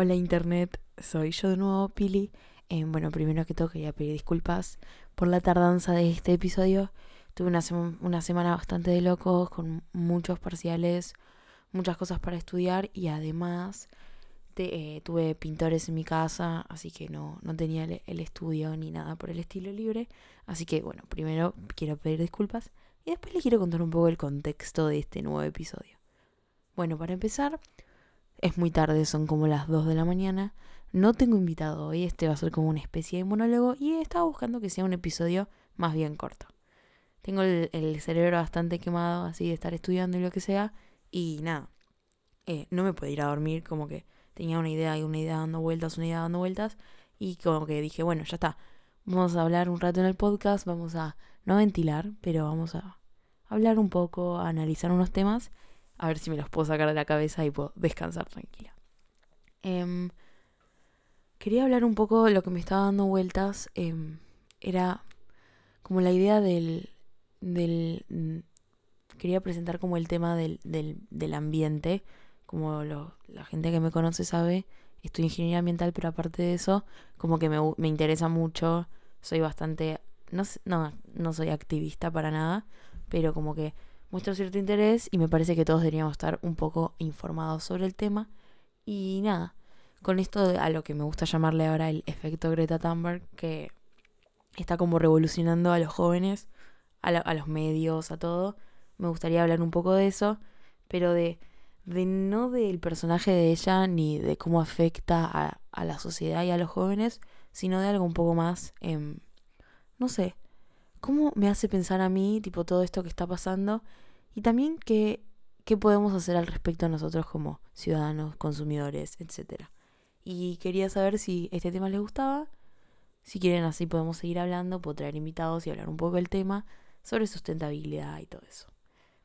Hola Internet, soy yo de nuevo, Pili. Eh, bueno, primero que todo quería pedir disculpas por la tardanza de este episodio. Tuve una, semana bastante de locos, con muchos parciales, muchas cosas para estudiar y además eh, tuve pintores en mi casa, así que no, no tenía el, estudio ni nada por el estilo libre. Así que bueno, primero quiero pedir disculpas y después les quiero contar un poco el contexto de este nuevo episodio. Bueno, para empezar, es muy tarde, son como las 2 de la mañana. No tengo invitado hoy, este va a ser como una especie de monólogo y estaba buscando que sea un episodio más bien corto. Tengo el, cerebro bastante quemado así de estar estudiando y lo que sea y nada, eh, no me puedo ir a dormir como que tenía una idea y una idea dando vueltas, una idea dando vueltas y como que dije, bueno, ya está, vamos a hablar un rato en el podcast, vamos a no ventilar, pero vamos a hablar un poco, a analizar unos temas a ver si me los puedo sacar de la cabeza y puedo descansar tranquila. Em, quería hablar un poco de lo que me estaba dando vueltas. Em, era como la idea del, del... Quería presentar como el tema del, del, del ambiente. Como la gente que me conoce sabe, estoy ingeniería ambiental, pero aparte de eso, como que me, me interesa mucho. Soy bastante... No, no, no soy activista para nada, pero como que muestro cierto interés y me parece que todos deberíamos estar un poco informados sobre el tema. Y nada, con esto a lo que me gusta llamarle ahora el efecto Greta Thunberg, que está como revolucionando a los jóvenes, a, los medios, a todo, me gustaría hablar un poco de eso, pero de, de no del personaje de ella ni de cómo afecta a, a la sociedad y a los jóvenes, sino de algo un poco más, eh, no sé, cómo me hace pensar a mí, tipo, todo esto que está pasando y también qué, qué podemos hacer al respecto nosotros como ciudadanos, consumidores, etc. Y quería saber si este tema les gustaba. Si quieren así podemos seguir hablando, puedo traer invitados y hablar un poco del tema sobre sustentabilidad y todo eso.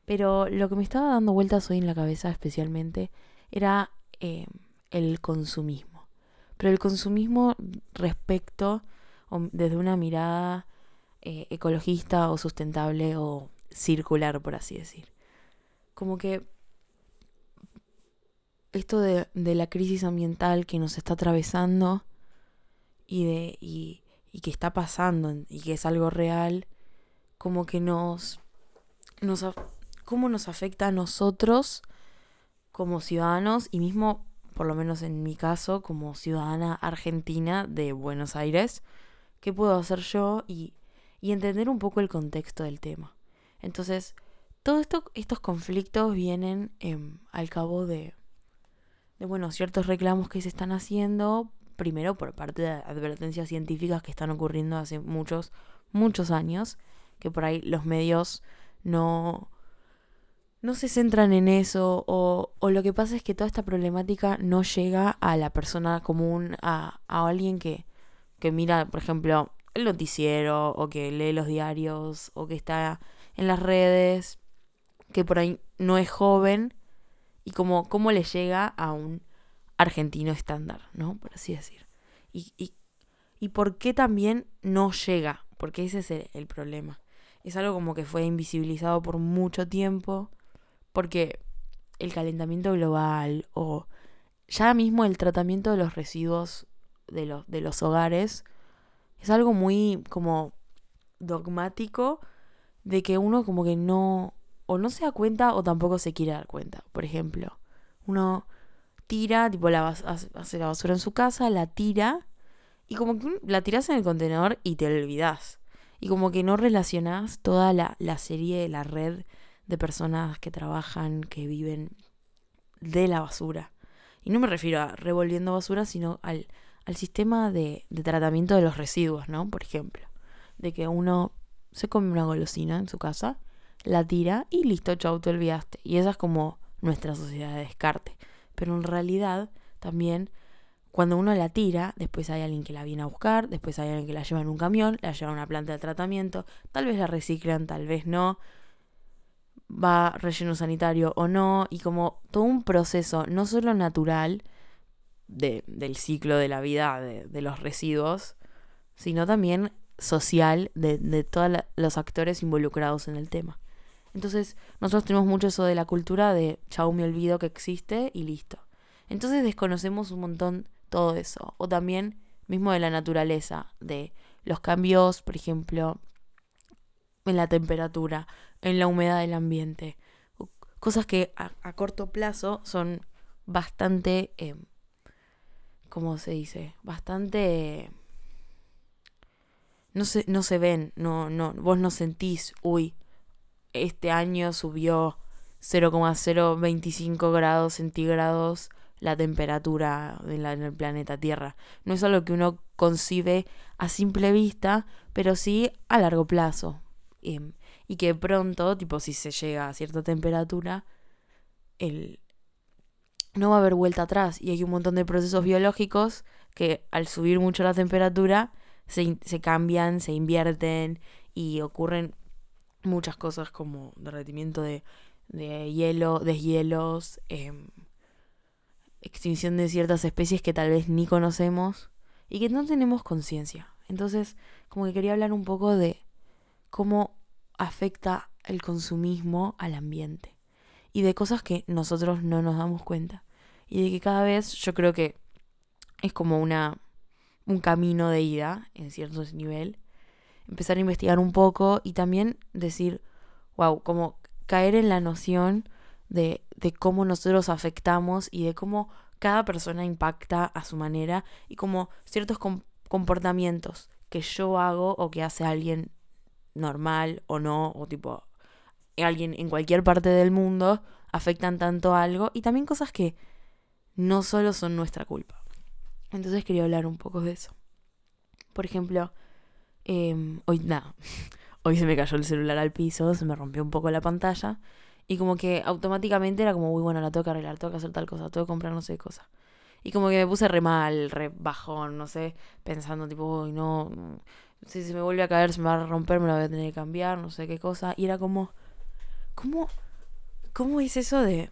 Pero lo que me estaba dando vueltas hoy en la cabeza especialmente era eh, el consumismo. Pero el consumismo respecto, desde una mirada eh, ecologista o sustentable o circular, por así decir. Como que esto de, la crisis ambiental que nos está atravesando y, de, y, que está pasando y que es algo real, como que nos, nos, cómo nos afecta a nosotros como ciudadanos y mismo, por lo menos en mi caso, como ciudadana argentina de Buenos Aires, qué puedo hacer yo y y entender un poco el contexto del tema. Entonces, todos esto, estos conflictos vienen em, al cabo de, de, bueno, ciertos reclamos que se están haciendo, primero por parte de advertencias científicas que están ocurriendo hace muchos, muchos años, que por ahí los medios no, no se centran en eso o, o, lo que pasa es que toda esta problemática no llega a la persona común, a, a alguien que, que mira, por ejemplo, el noticiero o que lee los diarios o que está en las redes, que por ahí no es joven y como cómo le llega a un argentino estándar, ¿no? Por así decir. Y, y, y por qué también no llega, porque ese es el, problema. Es algo como que fue invisibilizado por mucho tiempo, porque el calentamiento global o ya mismo el tratamiento de los residuos de de los hogares es algo muy como dogmático de que uno como que no o no se da cuenta o tampoco se quiere dar cuenta. Por ejemplo, uno tira, tipo la hace la basura en su casa, la tira y como que la tiras en el contenedor y te olvidas. Y como que no relacionas toda la, la serie, la red de personas que trabajan, que viven de la basura. Y no me refiero a revolviendo basura, sino al al sistema de, tratamiento de los residuos, ¿no? Por ejemplo, de que uno se come una golosina en su casa, la tira y listo, chau, te olvidaste. Y esa es como nuestra sociedad de descarte. Pero en realidad también cuando uno la tira, después hay alguien que la viene a buscar, después hay alguien que la lleva en un camión, la lleva a una planta de tratamiento, tal vez la reciclan, tal vez no, va relleno sanitario o no, y como todo un proceso no solo natural, del ciclo de la vida de, los residuos, sino también social de, de todos los actores involucrados en el tema. Entonces, nosotros tenemos mucho eso de la cultura de chau, me olvido que existe y listo. Entonces desconocemos un montón todo eso. O también mismo de la naturaleza, de los cambios, por ejemplo, en la temperatura, en la humedad del ambiente. Cosas que a, corto plazo son bastante, eh, ¿cómo se dice? Bastante... no, se, no se ven, no, no, vos no sentís, uy, este año subió 0,025 grados centígrados la temperatura en, el planeta Tierra. No es algo que uno concibe a simple vista, pero sí a largo plazo. Em, y que pronto, tipo si se llega a cierta temperatura, el, no va a haber vuelta atrás. Y hay un montón de procesos biológicos que al subir mucho la temperatura se, cambian, se invierten y ocurren muchas cosas como derretimiento de, de hielo, deshielos, eh, extinción de ciertas especies que tal vez ni conocemos y que no tenemos conciencia. Entonces, como que quería hablar un poco de cómo afecta el consumismo al ambiente y de cosas que nosotros no nos damos cuenta. Y de que cada vez yo creo que es como una un camino de ida en cierto nivel empezar a investigar un poco y también decir wow como caer en la noción de, de cómo nosotros afectamos y de cómo cada persona impacta a su manera y como ciertos comportamientos que yo hago o que hace alguien normal o no, o tipo alguien en cualquier parte del mundo, afectan tanto a algo y también cosas que no solo son nuestra culpa. Entonces quería hablar un poco de eso. Por ejemplo, em, hoy nada, hoy se me cayó el celular al piso, se me rompió un poco la pantalla y como que automáticamente era como, uy, bueno, la tengo que arreglar, tengo que hacer tal cosa, tengo que comprar no sé qué cosa. Y como que me puse re mal, re bajón, no sé, pensando tipo, uy, no, si se me vuelve a caer, se me va a romper, me la voy a tener que cambiar, no sé qué cosa. Y era como, ¿cómo, cómo es eso de,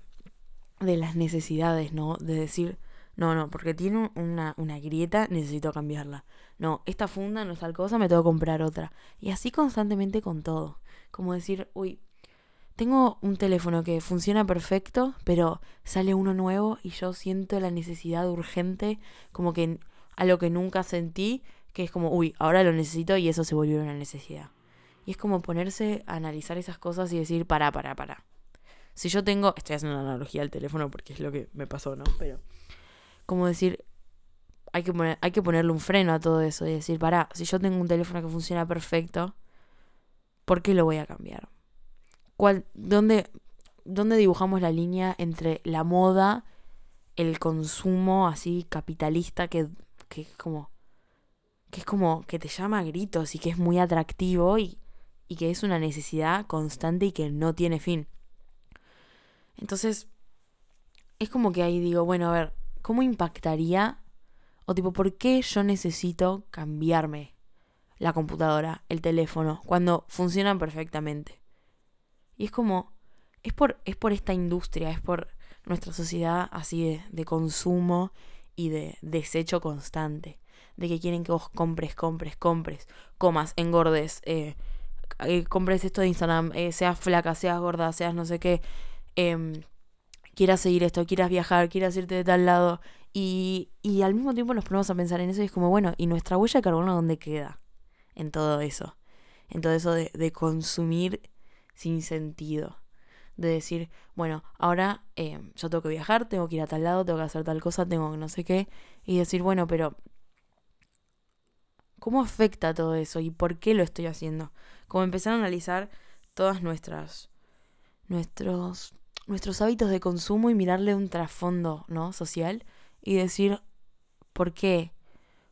de las necesidades, no? De decir, no, no, porque tiene una, una grieta, necesito cambiarla. No, esta funda no es tal cosa, me tengo que comprar otra. Y así constantemente con todo. Como decir, uy, tengo un teléfono que funciona perfecto, pero sale uno nuevo y yo siento la necesidad urgente, como que a lo que nunca sentí, que es como, uy, ahora lo necesito y eso se volvió una necesidad. Y es como ponerse a analizar esas cosas y decir, para, para, para. Si yo tengo, estoy haciendo una analogía al teléfono porque es lo que me pasó, ¿no? Pero, como decir, hay que, poner, hay que ponerle un freno a todo eso y decir, para, si yo tengo un teléfono que funciona perfecto, ¿por qué lo voy a cambiar? ¿Cuál, dónde, dónde dibujamos la línea entre la moda, el consumo así capitalista que, que es como que es como que te llama a gritos y que es muy atractivo y, y que es una necesidad constante y que no tiene fin. Entonces, es como que ahí digo, bueno, a ver, ¿cómo impactaría? O tipo, ¿por qué yo necesito cambiarme la computadora, el teléfono, cuando funcionan perfectamente? Y es como, es por, es por esta industria, es por nuestra sociedad así de, de consumo y de desecho constante. De que quieren que vos compres, compres, compres, comas, engordes, eh, eh compres esto de Instagram, eh, seas flaca, seas gorda, seas no sé qué, eh, quieras seguir esto, quieras viajar, quieras irte de tal lado. Y, y al mismo tiempo nos ponemos a pensar en eso y es como, bueno, ¿y nuestra huella de carbono dónde queda? En todo eso. En todo eso de, de consumir sin sentido. De decir, bueno, ahora eh, yo tengo que viajar, tengo que ir a tal lado, tengo que hacer tal cosa, tengo que no sé qué. Y decir, bueno, pero ¿cómo afecta todo eso? ¿Y por qué lo estoy haciendo? Como empezar a analizar todas nuestras, nuestros, nuestros hábitos de consumo y mirarle un trasfondo, ¿no? Social. Y decir, ¿por qué?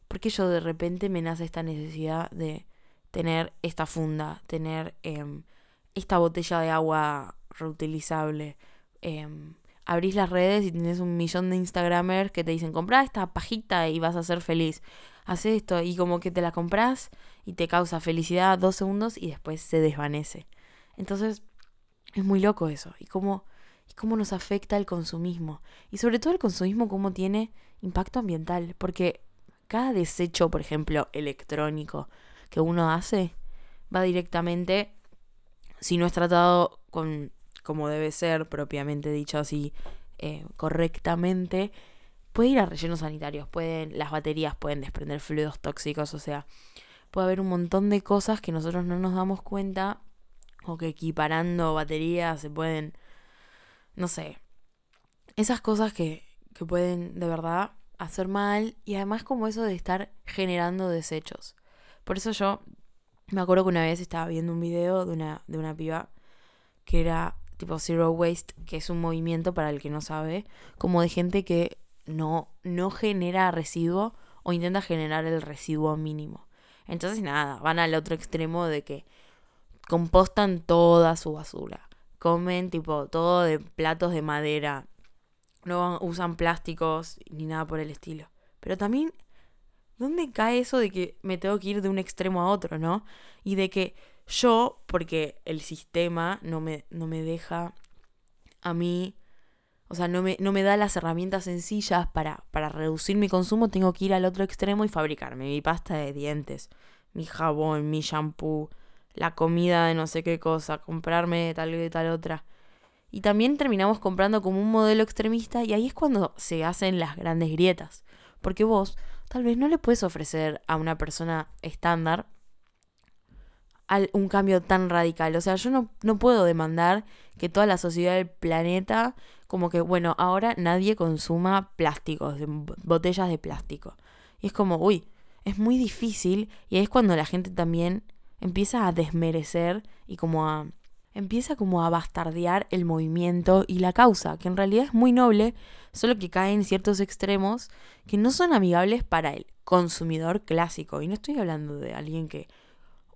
¿Por qué yo de repente me nace esta necesidad de tener esta funda, tener... Em, esta botella de agua reutilizable. Em, abrís las redes y tienes un millón de Instagramers que te dicen, compra esta pajita y vas a ser feliz. Haz esto y como que te la compras y te causa felicidad dos segundos y después se desvanece. Entonces, es muy loco eso. Y cómo, y cómo nos afecta el consumismo. Y sobre todo el consumismo, cómo tiene impacto ambiental. Porque cada desecho, por ejemplo, electrónico que uno hace, va directamente si no es tratado con como debe ser, propiamente dicho así, eh, correctamente, puede ir a rellenos sanitarios, pueden, las baterías pueden desprender fluidos tóxicos, o sea, puede haber un montón de cosas que nosotros no nos damos cuenta o que equiparando baterías se pueden, no sé, esas cosas que, que pueden de verdad hacer mal y además como eso de estar generando desechos. Por eso yo me acuerdo que una vez estaba viendo un video de una, de una piba que era tipo Zero Waste, que es un movimiento para el que no sabe, como de gente que no, no genera residuo o intenta generar el residuo mínimo. Entonces nada, van al otro extremo de que compostan toda su basura. Comen tipo todo de platos de madera. No usan plásticos ni nada por el estilo. Pero también, ¿dónde cae eso de que me tengo que ir de un extremo a otro, no? Y de que yo, porque el sistema no me, no me deja a mí, o sea, no me, no me da las herramientas sencillas para, para reducir mi consumo, tengo que ir al otro extremo y fabricarme mi pasta de dientes, mi jabón, mi shampoo, la comida de no sé qué cosa, comprarme tal y tal otra. Y también terminamos comprando como un modelo extremista y ahí es cuando se hacen las grandes grietas. Porque vos tal vez no le puedes ofrecer a una persona estándar un cambio tan radical. O sea, yo no, no puedo demandar que toda la sociedad del planeta, como que, bueno, ahora nadie consuma plásticos, botellas de plástico. Y es como, uy, es muy difícil y es cuando la gente también empieza a desmerecer y como a empieza como a bastardear el movimiento y la causa, que en realidad es muy noble, solo que cae en ciertos extremos que no son amigables para el consumidor clásico. Y no estoy hablando de alguien que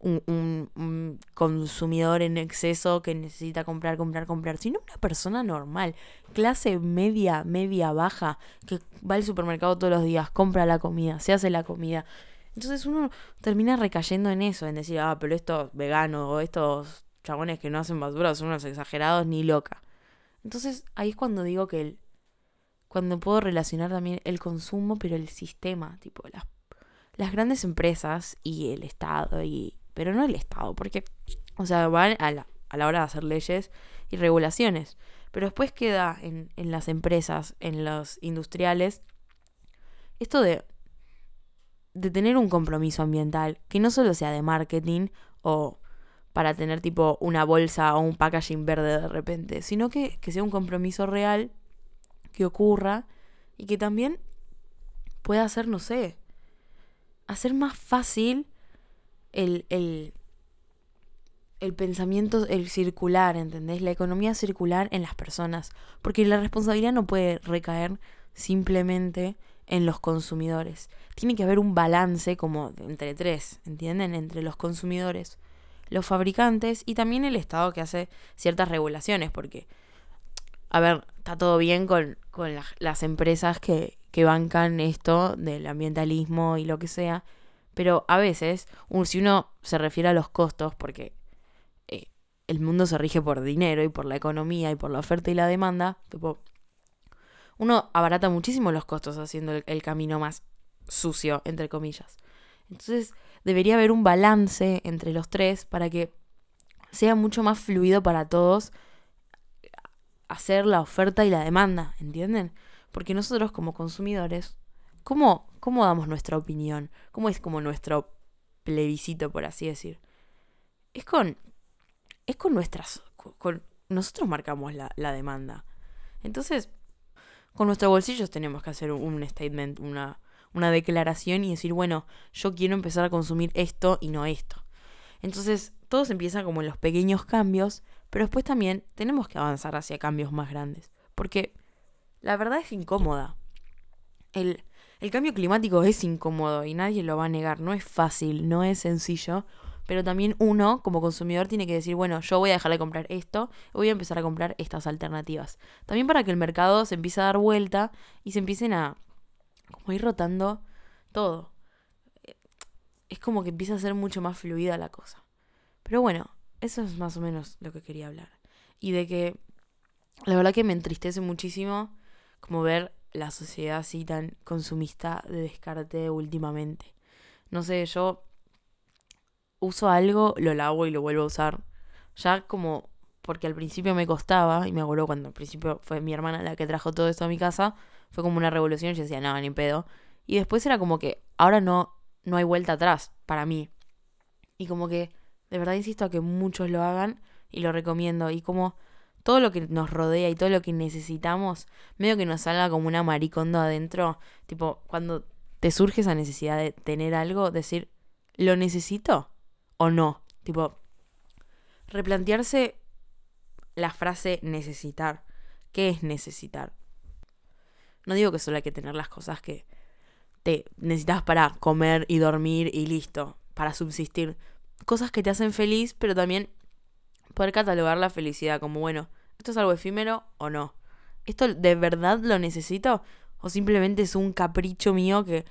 un, consumidor en exceso que necesita comprar, comprar, comprar, sino una persona normal, clase media, media, baja, que va al supermercado todos los días, compra la comida, se hace la comida. Entonces uno termina recayendo en eso, en decir, ah, pero estos veganos o estos chabones que no hacen basura son unos exagerados ni loca. Entonces ahí es cuando digo que el, cuando puedo relacionar también el consumo, pero el sistema, tipo las, las grandes empresas y el Estado y pero no el Estado, porque, o sea, van a la, a la hora de hacer leyes y regulaciones, pero después queda en, en las empresas, en los industriales, esto de, de tener un compromiso ambiental, que no solo sea de marketing o para tener tipo una bolsa o un packaging verde de repente, sino que, que sea un compromiso real, que ocurra y que también pueda hacer, no sé, hacer más fácil el, el, el pensamiento, el circular, ¿entendés? La economía circular en las personas. Porque la responsabilidad no puede recaer simplemente en los consumidores. Tiene que haber un balance como entre tres, ¿entienden? Entre los consumidores, los fabricantes y también el Estado que hace ciertas regulaciones. Porque, a ver, está todo bien con, con las empresas que, que bancan esto del ambientalismo y lo que sea pero a veces, si uno se refiere a los costos, porque eh, el mundo se rige por dinero y por la economía y por la oferta y la demanda, tipo, uno abarata muchísimo los costos haciendo el, camino más sucio, entre comillas. Entonces, debería haber un balance entre los tres para que sea mucho más fluido para todos hacer la oferta y la demanda, ¿entienden? Porque nosotros como consumidores ¿Cómo, ¿Cómo damos nuestra opinión? ¿Cómo es como nuestro plebiscito, por así decir? Es con. Es con nuestras. Con, nosotros marcamos la, la, demanda. Entonces, con nuestros bolsillos tenemos que hacer un, statement, una, una declaración y decir, bueno, yo quiero empezar a consumir esto y no esto. Entonces, todo se empieza como en los pequeños cambios, pero después también tenemos que avanzar hacia cambios más grandes. Porque la verdad es incómoda. El, el cambio climático es incómodo y nadie lo va a negar, no es fácil, no es sencillo, pero también uno como consumidor tiene que decir, bueno, yo voy a dejar de comprar esto, voy a empezar a comprar estas alternativas. También para que el mercado se empiece a dar vuelta y se empiecen a como ir rotando todo. Es como que empieza a ser mucho más fluida la cosa. Pero bueno, eso es más o menos lo que quería hablar. Y de que la verdad que me entristece muchísimo como ver la sociedad así tan consumista de descarte últimamente. No sé, yo uso algo, lo lavo y lo vuelvo a usar. Ya como porque al principio me costaba, y me acuerdo cuando al principio fue mi hermana la que trajo todo esto a mi casa, fue como una revolución y yo decía, no, ni pedo. Y después era como que ahora no, no hay vuelta atrás para mí. Y como que, de verdad insisto a que muchos lo hagan y lo recomiendo. Y como todo lo que nos rodea y todo lo que necesitamos, medio que nos salga como una maricondo adentro. Tipo, cuando te surge esa necesidad de tener algo, decir, ¿lo necesito o no? Tipo, replantearse la frase necesitar. ¿Qué es necesitar? No digo que solo hay que tener las cosas que te necesitas para comer y dormir y listo, para subsistir. Cosas que te hacen feliz, pero también poder catalogar la felicidad como, bueno, ¿esto es algo efímero o no? ¿Esto de verdad lo necesito? ¿O simplemente es un capricho mío que,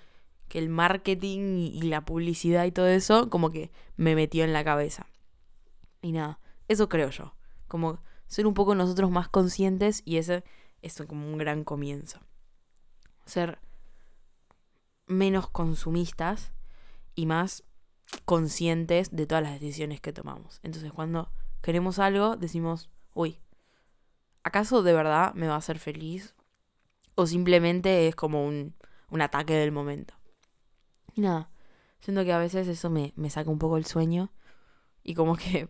que el marketing y, y la publicidad y todo eso como que me metió en la cabeza? Y nada, eso creo yo. Como ser un poco nosotros más conscientes y ese es como un gran comienzo. Ser menos consumistas y más conscientes de todas las decisiones que tomamos. Entonces cuando queremos algo decimos, uy, ¿acaso de verdad me va a hacer feliz? O simplemente es como un, un ataque del momento. Y nada, siento que a veces eso me, me saca un poco el sueño y como que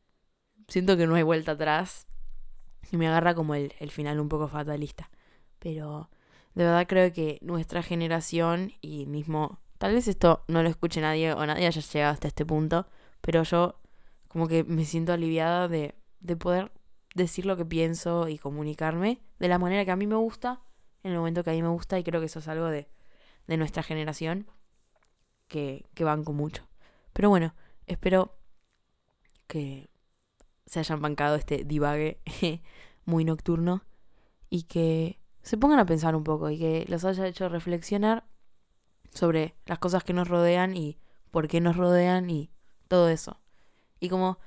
siento que no hay vuelta atrás y me agarra como el, el final un poco fatalista. Pero de verdad creo que nuestra generación y mismo, tal vez esto no lo escuche nadie o nadie haya llegado hasta este punto, pero yo como que me siento aliviada de, de poder decir lo que pienso y comunicarme de la manera que a mí me gusta, en el momento que a mí me gusta, y creo que eso es algo de, de nuestra generación que, que banco mucho. Pero bueno, espero que se hayan bancado este divague muy nocturno y que se pongan a pensar un poco y que los haya hecho reflexionar sobre las cosas que nos rodean y por qué nos rodean y todo eso. Y como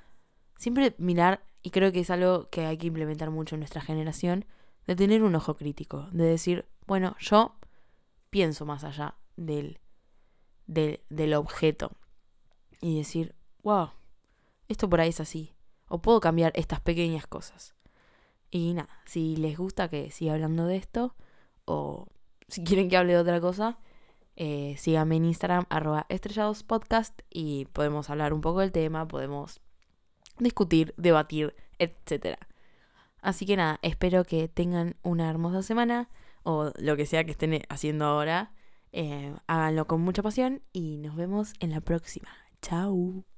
siempre mirar, y creo que es algo que hay que implementar mucho en nuestra generación, de tener un ojo crítico, de decir, bueno, yo pienso más allá del, del, del objeto y decir, wow, esto por ahí es así, o puedo cambiar estas pequeñas cosas. Y nada, si les gusta que siga hablando de esto, o si quieren que hable de otra cosa, eh, síganme en Instagram, arroba estrelladospodcast, y podemos hablar un poco del tema, podemos discutir, debatir, etc. Así que nada, espero que tengan una hermosa semana, o lo que sea que estén haciendo ahora. Eh, háganlo con mucha pasión y nos vemos en la próxima. Chao.